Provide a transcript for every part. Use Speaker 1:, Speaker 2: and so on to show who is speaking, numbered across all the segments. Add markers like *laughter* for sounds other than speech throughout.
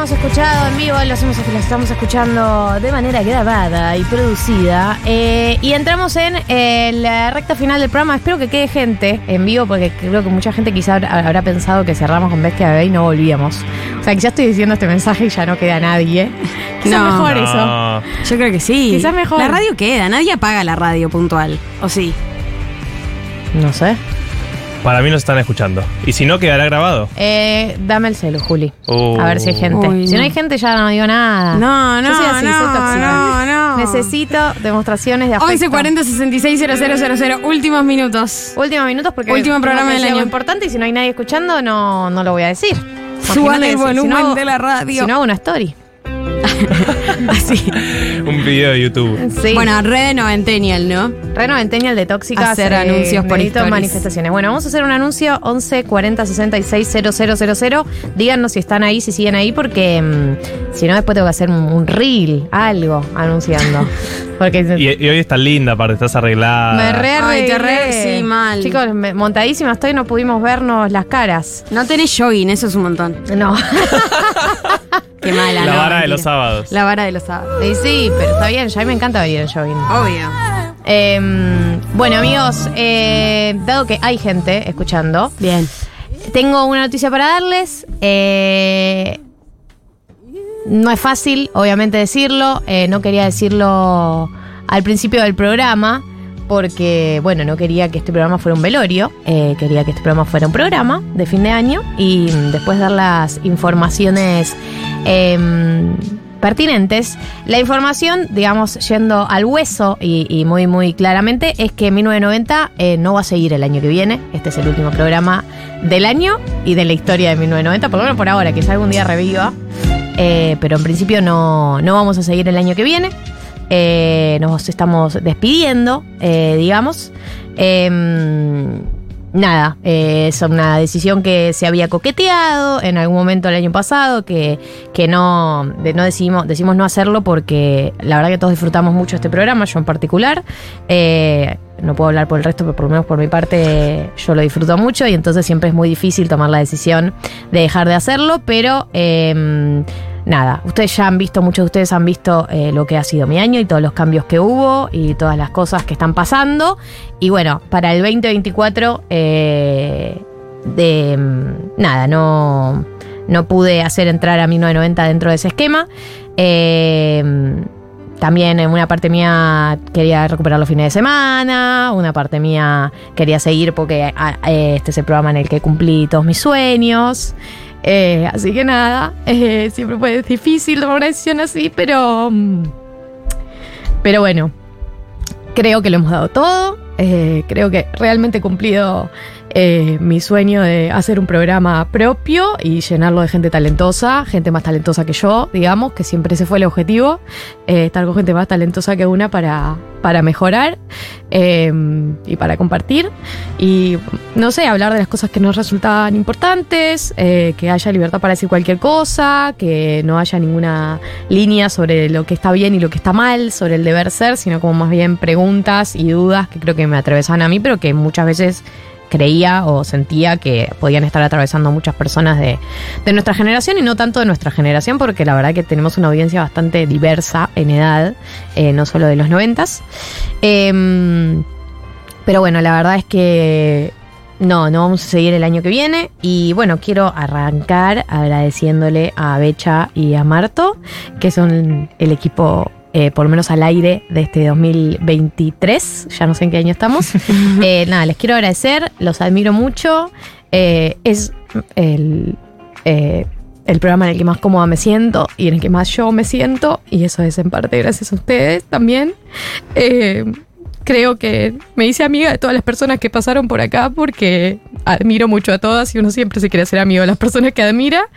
Speaker 1: hemos escuchado en vivo, los, hemos, los estamos escuchando de manera grabada y producida. Eh, y entramos en eh, la recta final del programa. Espero que quede gente en vivo, porque creo que mucha gente quizá habrá pensado que cerramos con Bestia Bebé y no volvíamos. O sea, que ya estoy diciendo este mensaje y ya no queda nadie. Quizás
Speaker 2: No.
Speaker 1: mejor
Speaker 3: No.
Speaker 1: eso.
Speaker 2: Yo creo que sí.
Speaker 1: Quizás mejor.
Speaker 2: La radio queda, nadie apaga la radio puntual. ¿O sí?
Speaker 1: No sé.
Speaker 3: Para mí nos están escuchando. Y si no, quedará grabado.
Speaker 1: Eh, dame el celu, Juli.
Speaker 3: Uh.
Speaker 1: A ver si hay gente.
Speaker 2: Uy,
Speaker 1: si no
Speaker 2: no.
Speaker 1: hay gente, ya no digo nada.
Speaker 2: No,
Speaker 1: Yo
Speaker 2: no,
Speaker 1: soy así,
Speaker 2: no,
Speaker 1: soy tóxica.
Speaker 2: no, no.
Speaker 1: Necesito demostraciones de afecto.
Speaker 2: 11 40 66 000, últimos minutos.
Speaker 1: Últimos minutos porque
Speaker 2: Último
Speaker 1: tengo
Speaker 2: programa
Speaker 1: que
Speaker 2: del
Speaker 1: decir algo
Speaker 2: año.
Speaker 1: importante y si no hay nadie escuchando no, no lo voy a decir.
Speaker 2: Suban
Speaker 1: Imagínate
Speaker 2: el
Speaker 1: si- si
Speaker 2: volumen
Speaker 1: hago-
Speaker 2: de la radio.
Speaker 1: Si no hago una story. *laughs* *laughs*
Speaker 2: Así.
Speaker 3: Un video de YouTube.
Speaker 1: Sí.
Speaker 2: Bueno, red de Noventennial, ¿no?
Speaker 1: Reno Centennial de Tóxicas. eh,
Speaker 2: Hacer anuncios por stories.
Speaker 1: manifestaciones. Bueno, vamos a hacer un anuncio 11 40 66 000. Díganos si están ahí, si siguen ahí, porque mm, si no, después tengo que hacer un, un reel, algo anunciando. *laughs* Porque
Speaker 3: Y, y hoy estás linda, aparte, estás arreglada.
Speaker 1: me re
Speaker 2: Ay, te re- sí, mal.
Speaker 1: Chicos, me- montadísima estoy, no pudimos vernos las caras.
Speaker 2: No tenés jogging, eso es un montón.
Speaker 1: No. *laughs*
Speaker 2: Qué mala,
Speaker 3: La
Speaker 2: no,
Speaker 3: vara de los sábados.
Speaker 2: La vara de los sábados.
Speaker 1: Sí, sí, pero está bien, ya a mí me encanta venir en jogging.
Speaker 2: Obvio.
Speaker 1: Eh, bueno, amigos, eh, dado que hay gente escuchando,
Speaker 2: Bien.
Speaker 1: tengo una noticia para darles. Eh, no es fácil, obviamente, decirlo. Eh, no quería decirlo al principio del programa. Porque, bueno, no quería que este programa fuera un velorio, eh, quería que este programa fuera un programa de fin de año y mm, después dar las informaciones em, pertinentes. La información, digamos, yendo al hueso y, y muy, muy claramente, es que 1990 eh, no va a seguir el año que viene. Este es el último programa del año y de la historia de 1990, por lo menos por ahora, quizá algún día reviva. Eh, pero en principio no, no vamos a seguir el año que viene. Eh, nos estamos despidiendo, eh, digamos. Em, nada, eh, es una decisión que se había coqueteado en algún momento el año pasado, que, que no, no decidimos, decidimos no hacerlo porque la verdad que todos disfrutamos mucho este programa, yo en particular. No puedo hablar por el resto, pero por lo menos por mi parte yo lo disfruto mucho y entonces siempre es muy difícil tomar la decisión de dejar de hacerlo, pero em, nada, ustedes ya han visto, muchos de ustedes han visto eh, lo que ha sido mi año y todos los cambios que hubo y todas las cosas que están pasando. Y bueno, para el 2024, eh, de mm, nada, no, no pude hacer entrar a 1990 dentro de ese esquema. Eh, también en una parte mía quería recuperar los fines de semana, una parte mía quería seguir porque ah, este es el programa en el que cumplí todos mis sueños. Eh, así que nada, eh, siempre fue difícil tomar una decisión así, pero. mm, Pero bueno, creo que lo hemos dado todo. eh, creo que realmente he cumplido eh, mi sueño de hacer un programa propio y llenarlo de gente talentosa, gente más talentosa que yo, digamos, que siempre ese fue el objetivo, eh, estar con gente más talentosa que una para, para mejorar eh, y para compartir. Y no sé, hablar de las cosas que nos resultaban importantes, que haya libertad para decir cualquier cosa, que no haya ninguna línea sobre lo que está bien y lo que está mal, sobre el deber ser, sino como más bien preguntas y dudas que creo que me atravesaban a mí, pero que muchas veces creía o sentía que podían estar atravesando muchas personas de, de nuestra generación y no tanto de nuestra generación, porque la verdad que tenemos una audiencia bastante diversa en edad, eh, no solo de los noventas. Em, pero bueno, la verdad es que no, no vamos a seguir el año que viene. Y bueno, quiero arrancar agradeciéndole a Becha y a Marto, que son el equipo, eh, por lo menos al aire, de este 2023. Ya no sé en qué año estamos. *laughs* Eh, nada, les quiero agradecer, los admiro mucho. Eh, es el. el programa en el que más cómoda me siento y en el que más yo me siento, y eso es en parte gracias a ustedes también. Creo que me hice amiga de todas las personas que pasaron por acá porque admiro mucho a todas y uno siempre se quiere ser amigo de las personas que admira.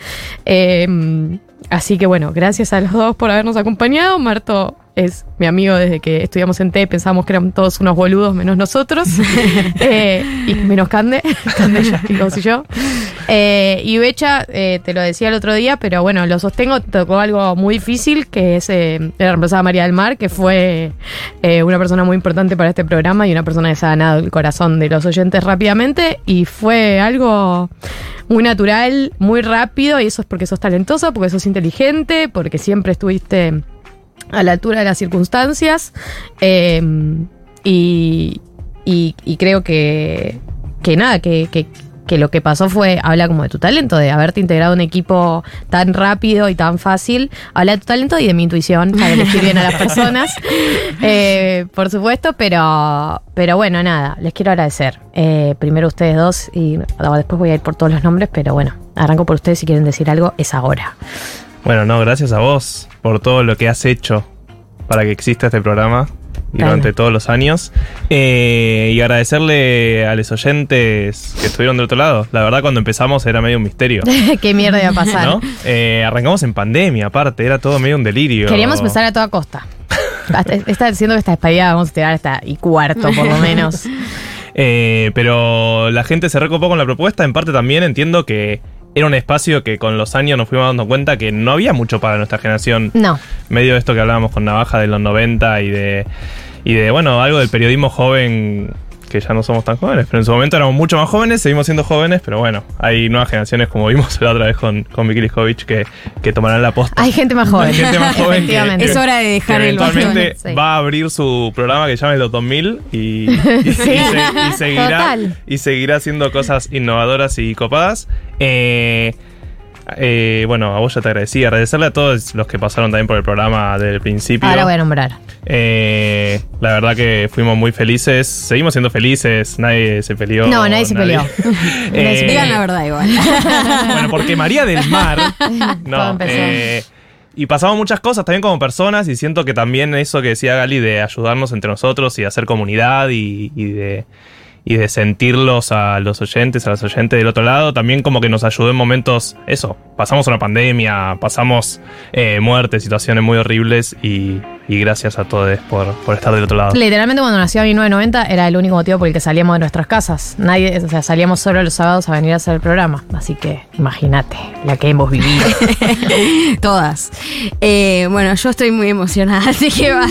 Speaker 1: Así que bueno, gracias a los dos por habernos acompañado. Marto es mi amigo desde que estudiamos en T, pensamos que eran todos unos boludos menos nosotros. *laughs* Eh, y menos Cande, Cande y yo. Eh, y Becha, eh, te lo decía el otro día, pero bueno, lo sostengo, tocó algo muy difícil, que es eh, la reemplazada María del Mar, que fue una persona muy importante para este programa y una persona que se ha ganado el corazón de los oyentes rápidamente. Y fue algo muy natural, muy rápido, y eso es porque sos talentosa, porque sos inteligente, porque siempre estuviste a la altura de las circunstancias. y, y- y creo que, que nada, que, que- que lo que pasó fue, habla como de tu talento, de haberte integrado a un equipo tan rápido y tan fácil. Habla de tu talento y de mi intuición para *laughs* elegir bien a las personas. Eh, por supuesto, pero, pero bueno, nada, les quiero agradecer. Eh, primero ustedes dos y después voy a ir por todos los nombres, pero bueno, arranco por ustedes si quieren decir algo, es ahora.
Speaker 3: Bueno, no, gracias a vos por todo lo que has hecho para que exista este programa durante todos los años. Eh, y agradecerle a los oyentes que estuvieron del otro lado. La verdad, cuando empezamos era medio un misterio. *laughs*
Speaker 1: Qué mierda iba a pasar.
Speaker 3: ¿no? Eh, arrancamos en pandemia, aparte, era todo medio un delirio.
Speaker 1: Queríamos empezar a toda costa. *laughs* Está diciendo que esta despedida vamos a tirar hasta y cuarto, por lo menos. *laughs*
Speaker 3: Eh, pero la gente se recopó con la propuesta. En parte también entiendo que era un espacio que con los años nos fuimos dando cuenta que no había mucho para nuestra generación.
Speaker 1: No.
Speaker 3: Medio de esto que hablábamos con Navaja de los 90 y de, y de bueno, algo del periodismo joven que ya no somos tan jóvenes, pero en su momento éramos mucho más jóvenes, seguimos siendo jóvenes, pero bueno, hay nuevas generaciones como vimos la otra vez con, con Vicky Liskovic que, que tomarán la posta.
Speaker 1: Hay gente más joven.
Speaker 3: Hay gente más joven que,
Speaker 1: Efectivamente.
Speaker 3: que-
Speaker 2: Es hora de
Speaker 3: que
Speaker 2: dejar el
Speaker 3: eventualmente.
Speaker 1: Sí.
Speaker 3: va a abrir su programa que llama el 2000 y, y, *laughs* y se- y seguirá
Speaker 1: Total.
Speaker 3: y seguirá haciendo cosas innovadoras y copadas. Eh, eh, bueno, a vos ya te agradecí. Agradecerle a todos los que pasaron también por el programa desde el principio.
Speaker 1: Ahora voy a nombrar.
Speaker 3: Eh, la verdad que fuimos muy felices. Seguimos siendo felices. Nadie se peleó.
Speaker 1: No, nadie se peleó. *laughs*
Speaker 3: Eh,
Speaker 2: Digan la verdad igual. *laughs*
Speaker 3: bueno, porque María del Mar. *laughs*
Speaker 1: Todo
Speaker 3: No,
Speaker 1: empezó.
Speaker 3: eh, y pasamos muchas cosas también como personas y siento que también eso que decía Gali de ayudarnos entre nosotros y hacer comunidad y, y de, y de sentirlos a los oyentes, a los oyentes del otro lado, también como que nos ayudó en momentos, eso, pasamos una pandemia, pasamos eh, muertes, situaciones muy horribles y, y gracias a todos por, por estar del otro lado.
Speaker 1: Literalmente cuando nació a 1990 era el único motivo por el que salíamos de nuestras casas. Nadie, o sea, salíamos solo los sábados a venir a hacer el programa. Así que imagínate la que hemos vivido. *laughs*
Speaker 2: Todas. Eh, bueno, yo estoy muy emocionada, *laughs* así que va,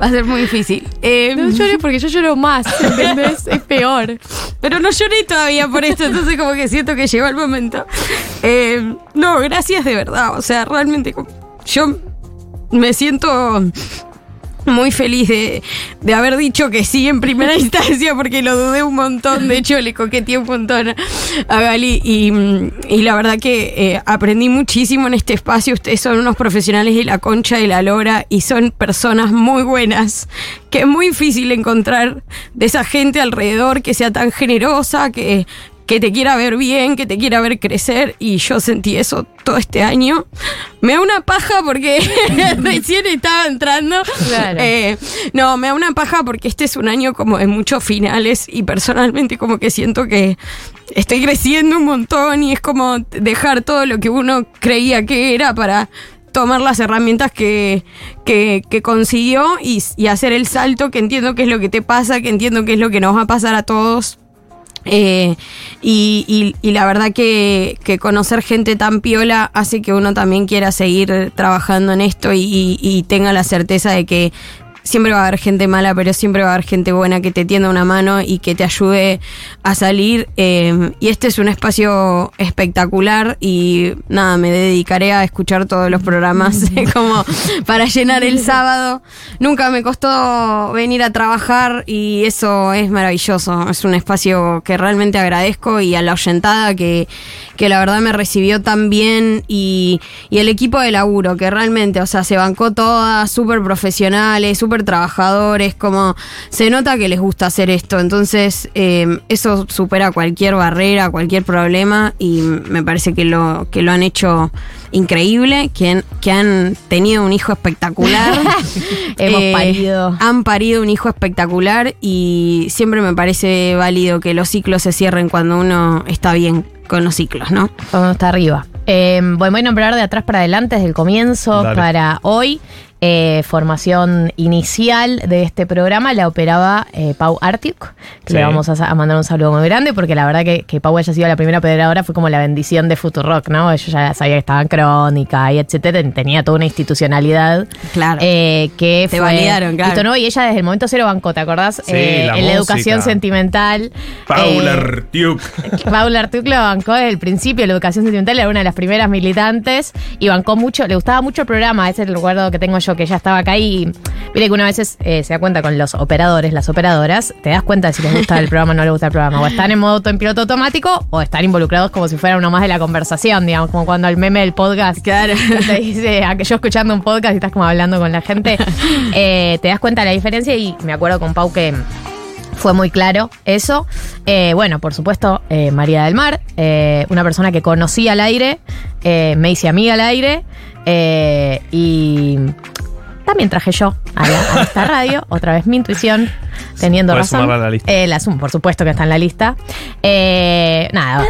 Speaker 2: va a ser muy difícil. Eh,
Speaker 1: lloré porque yo lloro más, ¿entendés? Es peor.
Speaker 2: pero no lloré todavía por esto, entonces como que siento que llegó el momento. Eh, no, gracias de verdad. O sea, realmente yo me siento muy feliz de, de haber dicho que sí en primera *laughs* instancia porque lo dudé un montón. De hecho, le coqueteé un montón a Gali y, y la verdad que eh, aprendí muchísimo en este espacio. Ustedes son unos profesionales de la concha de la lora y son personas muy buenas, que es muy difícil encontrar de esa gente alrededor que sea tan generosa, que que te quiera ver bien, que te quiera ver crecer, y yo sentí eso todo este año. Me da una paja porque *laughs* recién estaba entrando.
Speaker 1: Claro.
Speaker 2: Eh, no, me da una paja porque este es un año como de muchos finales y personalmente como que siento que estoy creciendo un montón y es como dejar todo lo que uno creía que era para tomar las herramientas que, que, que consiguió y, y hacer el salto, que entiendo que es lo que te pasa, que entiendo que es lo que nos va a pasar a todos. Eh, y, y- y la verdad que, que conocer gente tan piola hace que uno también quiera seguir trabajando en esto y, y- y tenga la certeza de que siempre va a haber gente mala, pero siempre va a haber gente buena que te tienda una mano y que te ayude a salir. eh, y este es un espacio espectacular y nada, me dedicaré a escuchar todos los programas *laughs* como para llenar el sábado. Nunca me costó venir a trabajar y eso es maravilloso. Es un espacio que realmente agradezco y a la oyentada que, que la verdad me recibió tan bien y, y el equipo de laburo que realmente, o sea, se bancó todas, súper profesionales, súper trabajadores, como se nota que les gusta hacer esto. Entonces, eh, eso supera cualquier barrera, cualquier problema y me parece que lo, que lo han hecho increíble, que han, que han tenido un hijo espectacular. *laughs*
Speaker 1: Hemos
Speaker 2: Eh,
Speaker 1: parido.
Speaker 2: Han parido un hijo espectacular y siempre me parece válido que los ciclos se cierren cuando uno está bien con los ciclos, ¿no?
Speaker 1: Cuando está arriba. Eh, bueno, voy a nombrar de atrás para adelante, desde el comienzo
Speaker 3: Dale.
Speaker 1: para hoy. Eh, formación inicial de este programa la operaba eh, Pau Artiuk, que
Speaker 3: Sí.
Speaker 1: le vamos a, a mandar un saludo muy grande, porque la verdad que, que Pau haya sido la primera operadora fue como la bendición de Futurock, ¿no? Yo ya sabía que estaba en crónica y etcétera, tenía toda una institucionalidad.
Speaker 2: Claro.
Speaker 1: eh, que
Speaker 2: Te
Speaker 1: fue
Speaker 2: validaron, claro.
Speaker 1: visto, ¿no? Y ella desde el momento cero bancó, ¿te acordás?
Speaker 3: Sí,
Speaker 1: Eh,
Speaker 3: la
Speaker 1: en la educación sentimental.
Speaker 3: Paula
Speaker 1: eh,
Speaker 3: Artiuk. *laughs*
Speaker 1: Paula Artuc lo bancó desde el principio, la educación sentimental era una de las primeras militantes y bancó mucho, le gustaba mucho el programa, ese es el recuerdo que tengo yo, que ella estaba acá y mire que una vez eh, se da cuenta con los operadores, las operadoras, te das cuenta de si les gusta el programa o no les gusta el programa, o están en modo auto- en piloto automático o están involucrados como si fuera uno más de la conversación, digamos, como cuando el meme del podcast, claro, te dice, a que yo escuchando un podcast y estás como hablando con la gente, *laughs* eh, te das cuenta de la diferencia y me acuerdo con Pau que fue muy claro eso. Eh, bueno, por supuesto, eh, María del Mar, eh, una persona que conocí al aire, me hice amiga al aire y también traje yo a, la- a esta radio, *laughs* otra vez mi intuición, teniendo
Speaker 3: Puedes
Speaker 1: razón.
Speaker 3: la lista.
Speaker 1: Eh, la por supuesto que está en la lista. Eh, nada,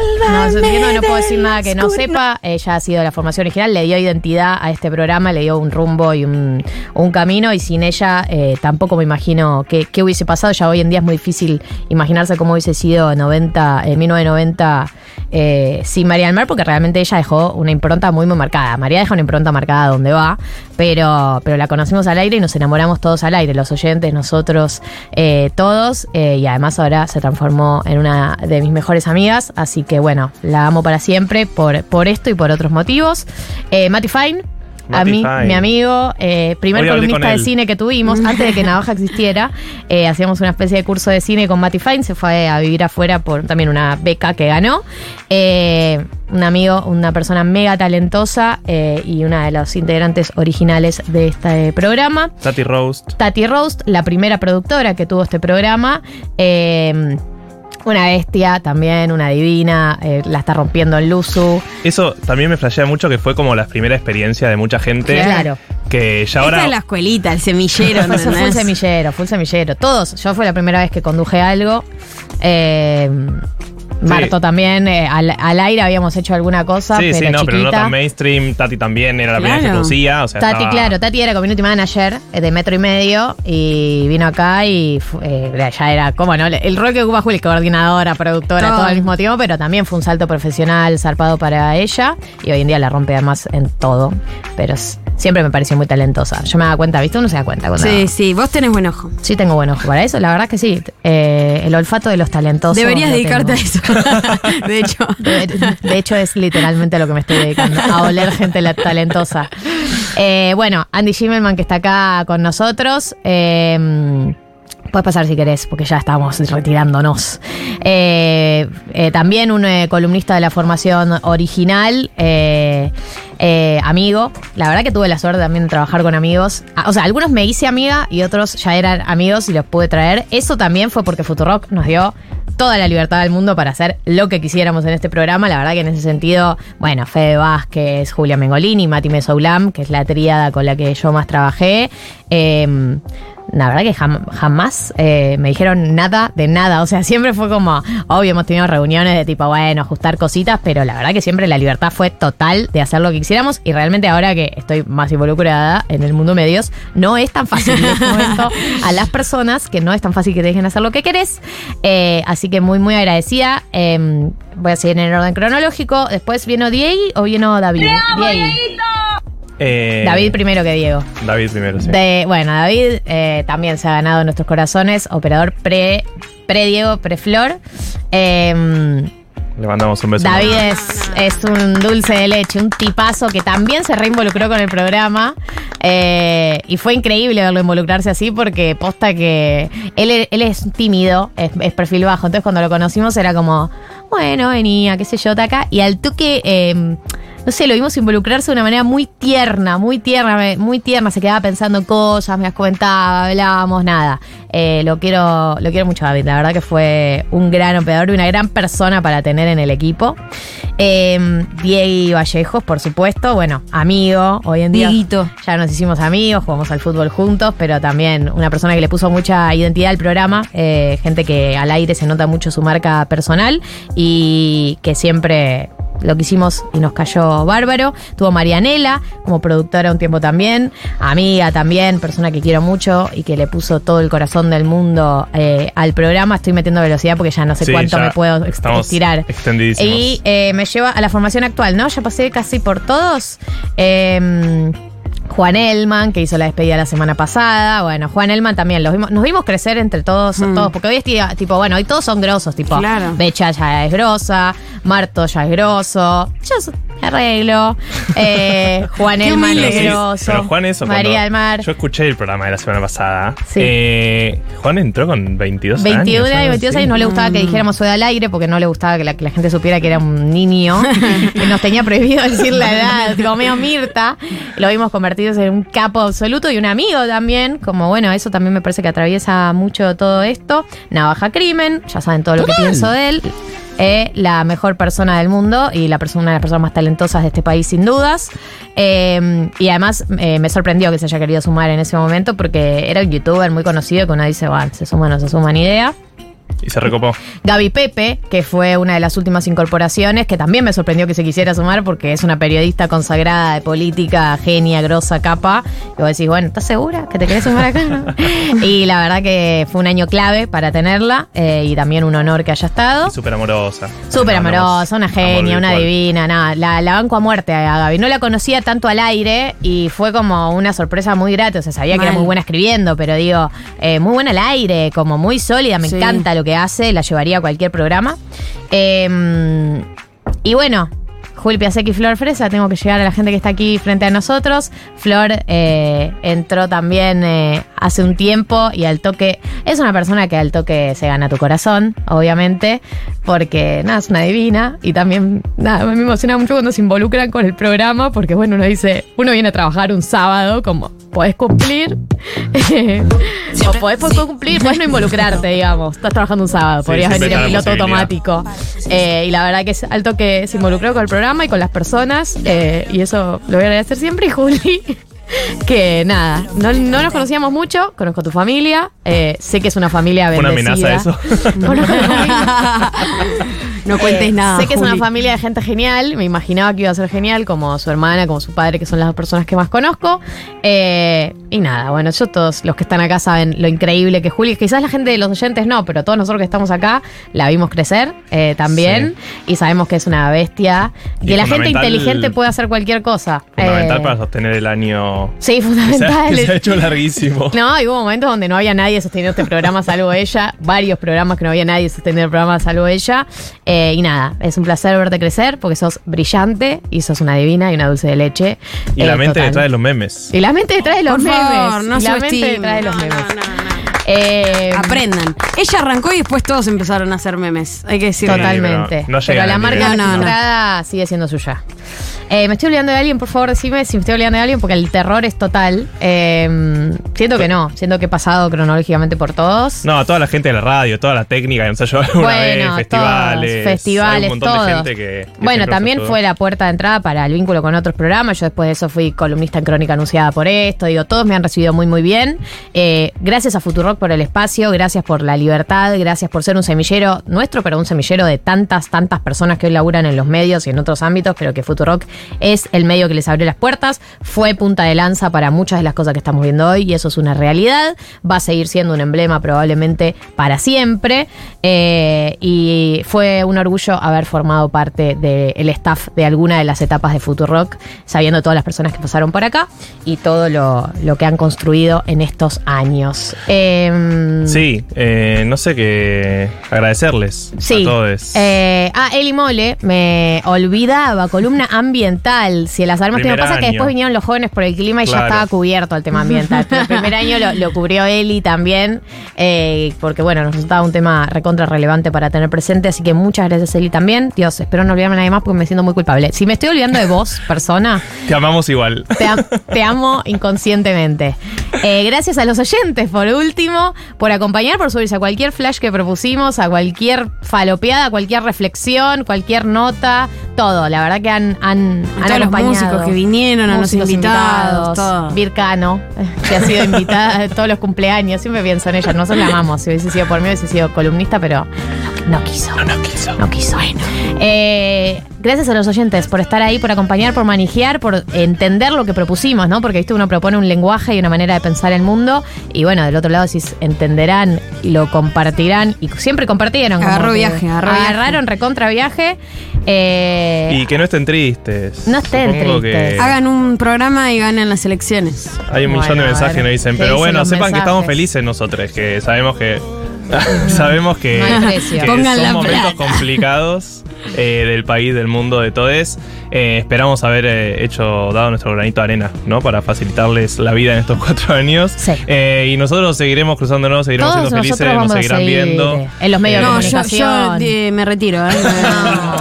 Speaker 1: no, puedo decir nada que no sepa. Ella ha sido la formación original, le dio identidad a este programa, le dio un rumbo y un, un camino. Y sin ella eh, tampoco me imagino qué, qué hubiese pasado. Ya hoy en día es muy difícil imaginarse cómo hubiese sido en 90, en 1990 eh, sin María del Mar, porque realmente ella dejó una impronta muy, muy marcada. María deja una impronta marcada donde va, pero, pero la conocimos al aire y nos enamoramos todos al aire, los oyentes, nosotros, eh, todos. eh, y además ahora se transformó en una de mis mejores amigas, así que bueno, la amo para siempre por, por esto y por otros motivos. Eh, Matty Fine. A mí, mi amigo, eh, primer
Speaker 3: Hoy
Speaker 1: columnista de cine que tuvimos, *laughs* antes de que Navaja existiera, eh, hacíamos una especie de curso de cine con Matty Fine, se fue a vivir afuera por también una beca que ganó. Eh, un amigo, una persona mega talentosa y una de los integrantes originales de este programa.
Speaker 3: Tati Roast.
Speaker 1: Tati Roast, la primera productora que tuvo este programa. eh, una bestia también, una divina, eh, la está rompiendo en Luzu.
Speaker 3: Eso también me flashea mucho que fue como la primera experiencia de mucha gente.
Speaker 1: Claro.
Speaker 3: Que ya
Speaker 2: Esta
Speaker 3: ahora.
Speaker 2: es la escuelita, el semillero. *laughs*
Speaker 1: Fue full semillero, full semillero. Todos. Yo fue la primera vez que conduje algo. Eh, Marto también. eh, al, al aire habíamos hecho alguna cosa,
Speaker 3: Sí,
Speaker 1: pero
Speaker 3: sí, no, pero no
Speaker 1: chiquita.
Speaker 3: tan mainstream. Tati también era la primera que producía. O sea,
Speaker 1: Tati,
Speaker 3: estaba-
Speaker 1: claro, Tati era community manager eh, de metro y medio y vino acá y eh, ya era, como no? El rol que ocupa Juli, coordinadora, productora,
Speaker 2: Todo.
Speaker 1: todo. al mismo tiempo, pero también fue un salto profesional zarpado para ella y hoy en día la rompe además en todo, pero siempre me pareció muy talentosa. Yo me daba cuenta, ¿viste? Uno se da cuenta cuando...
Speaker 2: Sí, sí, vos tenés buen ojo.
Speaker 1: Sí tengo buen ojo para eso, la verdad que sí. Eh, el olfato de los talentosos.
Speaker 2: Deberías dedicarte
Speaker 1: tengo.
Speaker 2: a eso. *laughs* De hecho. *laughs*
Speaker 1: De, de hecho, es literalmente a lo que me estoy dedicando, a oler gente la- talentosa. Eh, bueno, Andy Schimmelman, que está acá con nosotros. eh, Puedes pasar si querés, porque ya estamos retirándonos. Eh, eh, también un eh, columnista de la formación original, eh, amigo. La verdad que tuve la suerte también de trabajar con amigos. Ah, O sea, algunos me hice amiga y otros ya eran amigos y los pude traer. Eso también fue porque Futurock nos dio toda la libertad del mundo para hacer lo que quisiéramos en este programa. La verdad que en ese sentido, bueno, Fede Vázquez, Julia Mengolini, Mati Mesoulam, que es la tríada con la que yo más trabajé. eh, la verdad que jam- jamás eh, me dijeron nada de nada. O sea, siempre fue como, obvio, hemos tenido reuniones de tipo, bueno, ajustar cositas, pero la verdad que siempre la libertad fue total de hacer lo que quisiéramos. Y realmente ahora que estoy más involucrada en el mundo medios, no es tan fácil. Les comento a las personas que no es tan fácil que te dejen hacer lo que querés. Eh, así que muy, muy agradecida. Eh, voy a seguir en el orden cronológico. Después vino Diego o vino David. Diego.
Speaker 3: Eh,
Speaker 1: David primero que Diego.
Speaker 3: David primero, sí.
Speaker 1: De, bueno, David eh, también se ha ganado en nuestros corazones, operador pre, pre Diego, pre Flor. Eh,
Speaker 3: Le mandamos un beso.
Speaker 1: David es, es un dulce de leche, un tipazo que también se reinvolucró con el programa. eh, y fue increíble verlo involucrarse así porque posta que él, él es tímido, es, es perfil bajo. Entonces cuando lo conocimos era como, bueno, venía, qué sé yo, taca. Y al toque, eh, no sé, lo vimos involucrarse de una manera muy tierna, muy tierna, muy tierna. Se quedaba pensando en cosas, me las comentaba, hablábamos, nada. Eh, lo quiero, lo quiero mucho, David. La verdad que fue un gran operador y una gran persona para tener en el equipo. Eh, Diego Vallejos, por supuesto, bueno, amigo, hoy en día.
Speaker 2: Dieguito.
Speaker 1: Ya nos hicimos amigos, jugamos al fútbol juntos, pero también una persona que le puso mucha identidad al programa, eh, gente que al aire se nota mucho su marca personal y que siempre lo que hicimos y nos cayó bárbaro. Tuvo Marianela como productora un tiempo también, amiga también, persona que quiero mucho y que le puso todo el corazón del mundo eh, al programa. Estoy metiendo velocidad porque ya no sé
Speaker 3: Sí,
Speaker 1: cuánto me puedo estirar. Y eh, me lleva a la formación actual, ¿no? Ya pasé casi por todos. Eh, Juan Elman, que hizo la despedida la semana pasada. Bueno, Juan Elman también. Los vimos, nos vimos crecer entre todos,
Speaker 2: Mm.
Speaker 1: todos. Porque hoy es tía- tipo, bueno, hoy todos son grosos. Tipo,
Speaker 2: Claro.
Speaker 1: Becha ya es grosa, Marto ya es grosso. Yo so- me arreglo. Eh, Juan Elman grosso.
Speaker 3: Pero Juan eso
Speaker 1: María del Mar.
Speaker 3: Yo escuché el programa de la semana pasada.
Speaker 1: Sí.
Speaker 3: Eh, Juan entró con 22
Speaker 1: 21
Speaker 3: años.
Speaker 1: años,
Speaker 3: algo
Speaker 1: 22
Speaker 3: así.
Speaker 1: años, no le gustaba
Speaker 2: Mm.
Speaker 1: que dijéramos su edad al aire porque no le gustaba que la, que la gente supiera que era un niño. *laughs* que nos tenía prohibido decir la edad, medio Mirta. Lo vimos convertidos en un capo absoluto y un amigo también. Como bueno, eso también me parece que atraviesa mucho todo esto. Navaja Crimen, ya saben todo lo que pienso de él. Eh, la mejor persona del mundo y la persona, una de las personas más talentosas de este país, sin dudas. Eh, y además eh, me sorprendió que se haya querido sumar en ese momento porque era un youtuber muy conocido que uno dice, bueno, se suma no se suma ni idea.
Speaker 3: Y se recopó.
Speaker 1: Gaby Pepe, que fue una de las últimas incorporaciones, que también me sorprendió que se quisiera sumar porque es una periodista consagrada de política, genia, grosa, capa. Y vos decís, bueno, ¿estás segura que te querés sumar acá? no? *laughs* y la verdad que fue un año clave para tenerla eh, y también un honor que haya estado.
Speaker 3: Y súper amorosa.
Speaker 1: Súper amorosa, una genia, una divina, nada. La, la banco a muerte a Gaby. No la conocía tanto al aire y fue como una sorpresa muy grata. O sea, sabía que era muy buena escribiendo, pero digo, eh, muy buena al aire, como muy sólida. Me
Speaker 2: Sí.
Speaker 1: encanta lo que hace, la llevaría a cualquier programa. Eh, y bueno. Juli Piasek y Flor Fresa, tengo que llegar a la gente que está aquí frente a nosotros. Flor eh, entró también eh, hace un tiempo y al toque, es una persona que al toque se gana tu corazón, obviamente, porque nada, es una divina y también nada, me emociona mucho cuando se involucran con el programa, porque bueno, uno dice, uno viene a trabajar un sábado, como podés cumplir, *laughs* o podés cumplir, podés no involucrarte, digamos, estás trabajando un sábado,
Speaker 3: Sí,
Speaker 1: podrías venir en piloto automático. Eh, y la verdad que es alto que se involucró con el programa y con las personas. eh, y eso lo voy a agradecer siempre. Y *laughs* Juli, *laughs* que nada, no, no nos conocíamos mucho, conozco a tu familia. eh, sé que es una familia
Speaker 3: Una
Speaker 1: bendecida.
Speaker 3: amenaza eso. *laughs*
Speaker 2: No cuentes
Speaker 1: Eh,
Speaker 2: nada.
Speaker 1: Sé que es una familia de gente genial. Me imaginaba que iba a ser genial, como su hermana, como su padre, que son las dos personas que más conozco. Eh, y nada, bueno, yo todos los que están acá saben lo increíble que es Juli. Quizás la gente de los oyentes no, pero todos nosotros que estamos acá la vimos crecer eh, también. Y sabemos que es una bestia.
Speaker 3: Y
Speaker 1: que la gente inteligente puede hacer cualquier cosa.
Speaker 3: Fundamental
Speaker 1: Eh,
Speaker 3: para sostener el año.
Speaker 1: Sí,
Speaker 3: Que se,
Speaker 1: fundamental.
Speaker 3: que se ha hecho larguísimo. *laughs*
Speaker 1: No, y hubo momentos donde no había nadie sosteniendo este programa salvo ella. Varios programas que no había nadie sosteniendo el programa salvo ella. Eh, y nada, es un placer verte crecer porque sos brillante y sos una divina y una dulce de leche.
Speaker 3: Y
Speaker 1: Eh,
Speaker 3: la mente
Speaker 1: total.
Speaker 3: detrás de los memes.
Speaker 1: Y la mente detrás de los
Speaker 2: Por
Speaker 1: memes.
Speaker 2: favor, no
Speaker 1: y la mente detrás de los
Speaker 2: No,
Speaker 1: memes.
Speaker 2: no, no, no.
Speaker 1: Eh,
Speaker 2: Aprendan. Ella arrancó y después todos empezaron a hacer memes. Hay que decirlo.
Speaker 1: Totalmente.
Speaker 3: pero no
Speaker 1: pero
Speaker 3: llegan
Speaker 1: la marca.
Speaker 2: No, no,
Speaker 1: sigue siendo suya. Eh, me estoy olvidando de alguien, por favor, decime si me estoy olvidando de alguien, porque el terror es total. Eh, siento que no, siento que he pasado cronológicamente por todos.
Speaker 3: No, a toda la gente de la radio, toda la técnica que nos ha llevado alguna vez, festivales.
Speaker 1: todos, festivales,
Speaker 3: hay un montón
Speaker 1: todos.
Speaker 3: de gente que. que
Speaker 1: bueno, también fue la puerta de entrada para el vínculo con otros programas. Yo después de eso fui columnista en Crónica Anunciada por esto. Digo, todos me han recibido muy, muy bien. Eh, gracias a Futurock por el espacio, gracias por la libertad, gracias por ser un semillero nuestro, pero un semillero de tantas, tantas personas que hoy laburan en los medios y en otros ámbitos, pero que Futurock es el medio que les abrió las puertas. Fue punta de lanza para muchas de las cosas que estamos viendo hoy y eso es una realidad. Va a seguir siendo un emblema probablemente para siempre. Eh, y fue un orgullo haber formado parte del staff de alguna de las etapas de Futurock, sabiendo todas las personas que pasaron por acá y todo lo, lo que han construido en estos años. Em,
Speaker 3: Sí, eh, no sé qué agradecerles
Speaker 1: Sí.
Speaker 3: a todos.
Speaker 1: Eh, ah, Eli Mole, me olvidaba, columna ambiental. Si las armas.
Speaker 3: Primer
Speaker 1: pasa es que
Speaker 3: año.
Speaker 1: después vinieron los jóvenes por el clima y ya estaba cubierto el tema ambiental. Pero el primer año lo, lo cubrió Eli también, eh, porque bueno, nos resultaba un tema recontra relevante para tener presente. Así que muchas gracias, Eli, también. Dios, espero no olvidarme nadie más porque me siento muy culpable. Si me estoy olvidando de vos, persona.
Speaker 3: Te amamos igual.
Speaker 1: Te, am- te amo inconscientemente. Eh, gracias a los oyentes, por último, por acompañar, por subirse a cualquier flash que propusimos, a cualquier falopeada, cualquier reflexión, cualquier nota, todo. La verdad que han, han
Speaker 2: A
Speaker 1: han
Speaker 2: todos los
Speaker 1: acompañado.
Speaker 2: músicos que vinieron, a los invitados, todo.
Speaker 1: Vircano, que ha sido invitada *laughs* todos los cumpleaños. Siempre pienso en ella. Nosotros la amamos. Si hubiese sido por mí, hubiese sido columnista, pero no quiso.
Speaker 3: No, no quiso.
Speaker 1: No quiso. Eh, gracias a los oyentes por estar ahí, por acompañar, por manejar, por entender lo que propusimos, ¿no? Porque viste, uno propone un lenguaje y una manera de pensar el mundo. Y bueno, del otro lado, si entenderán y lo compartirán. Y siempre compartieron.
Speaker 2: Agarró viaje, agarró viaje.
Speaker 1: Agarraron recontra viaje. Eh,
Speaker 3: Y que no estén tristes.
Speaker 1: No estén
Speaker 3: Supongo
Speaker 1: tristes.
Speaker 3: que
Speaker 2: Hagan un programa y ganen las elecciones.
Speaker 3: Hay un millón de
Speaker 1: a
Speaker 3: mensajes que nos dicen,
Speaker 1: ¿qué
Speaker 3: pero
Speaker 1: dicen
Speaker 3: bueno, sepan que estamos felices nosotros, que sabemos que *laughs* sabemos que,
Speaker 1: No
Speaker 3: que son
Speaker 2: la
Speaker 3: momentos
Speaker 2: plata.
Speaker 3: complicados *laughs* *laughs* eh, del país, del mundo, de todos. Eh, esperamos haber eh, hecho, dado nuestro granito de arena, ¿no? Para facilitarles la vida en estos *laughs* cuatro años.
Speaker 1: Sí.
Speaker 3: Eh, y nosotros seguiremos cruzándonos, seguiremos
Speaker 1: Todos
Speaker 3: siendo felices,
Speaker 1: nosotros
Speaker 3: nos
Speaker 1: vamos a
Speaker 3: seguirán
Speaker 1: seguir
Speaker 3: viendo.
Speaker 1: en los medios de
Speaker 2: No, yo, yo
Speaker 1: comunicación.
Speaker 2: eh, me retiro, ¿eh?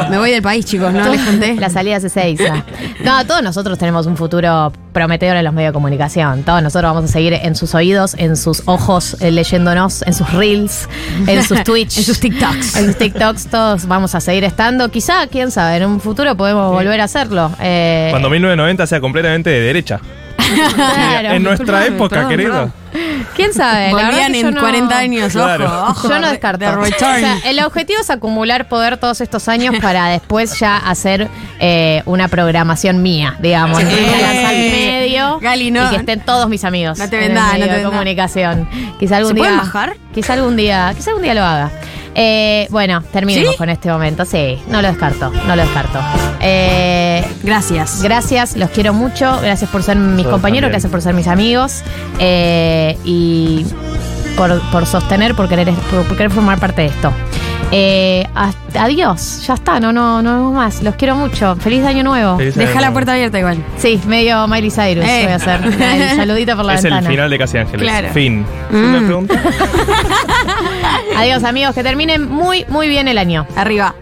Speaker 2: Me, *laughs* me voy del país, chicos, no les conté.
Speaker 1: La salida se seiza. No, todos nosotros tenemos un futuro prometedor en los medios de comunicación. Todos nosotros vamos a seguir en sus oídos, en sus ojos, eh, leyéndonos, en sus reels, en sus *laughs* Twitch.
Speaker 2: En sus TikToks.
Speaker 1: En sus TikToks todos vamos a seguir estando. Quizá, quién sabe, en un futuro podemos volver a hacerlo. Eh,
Speaker 3: Cuando 1990 sea completamente de derecha. *laughs*
Speaker 1: claro.
Speaker 3: en nuestra época,
Speaker 2: perdón,
Speaker 3: querido.
Speaker 2: perdón.
Speaker 1: ¿Quién sabe? La verdad
Speaker 2: Volvían en
Speaker 1: no-
Speaker 2: 40 años,
Speaker 3: Claro.
Speaker 2: ojo, ojo.
Speaker 1: Yo no
Speaker 2: de-
Speaker 1: descarto.
Speaker 2: de
Speaker 1: O sea, el objetivo es acumular poder todos estos años para después ya hacer eh, una programación mía, digamos.
Speaker 2: Sí.
Speaker 1: Lanzar al medio
Speaker 2: Gali, no.
Speaker 1: y que estén todos mis amigos.
Speaker 2: No te
Speaker 1: medio
Speaker 2: no te
Speaker 1: de comunicación. Quizá algún
Speaker 2: ¿Se
Speaker 1: día.
Speaker 2: pueden bajar?
Speaker 1: Quizá algún día, quizá algún día lo haga. Eh, bueno, terminemos
Speaker 2: ¿Sí?
Speaker 1: con este momento. Sí, no lo descarto, no lo descarto. Eh,
Speaker 2: Gracias.
Speaker 1: Gracias, los quiero mucho. Gracias por ser mis compañeros,
Speaker 3: también.
Speaker 1: gracias por ser mis amigos. eh, y por, por sostener, por querer, por, por querer formar parte de esto. Eh, hasta- adiós, ya está, no, no, no vemos más. Los quiero mucho. Feliz año nuevo.
Speaker 3: Feliz
Speaker 2: Deja
Speaker 3: año.
Speaker 2: la puerta abierta igual.
Speaker 1: Sí, medio Miley Cyrus
Speaker 2: Eh.
Speaker 1: voy a hacer. *laughs* Saludito por la
Speaker 3: Es
Speaker 1: ventana.
Speaker 3: el final de Casi Ángeles.
Speaker 2: Claro.
Speaker 3: Fin.
Speaker 2: Mm.
Speaker 3: ¿Una pregunta? *laughs*
Speaker 1: Adiós, amigos, que terminen muy, muy bien el año.
Speaker 2: Arriba.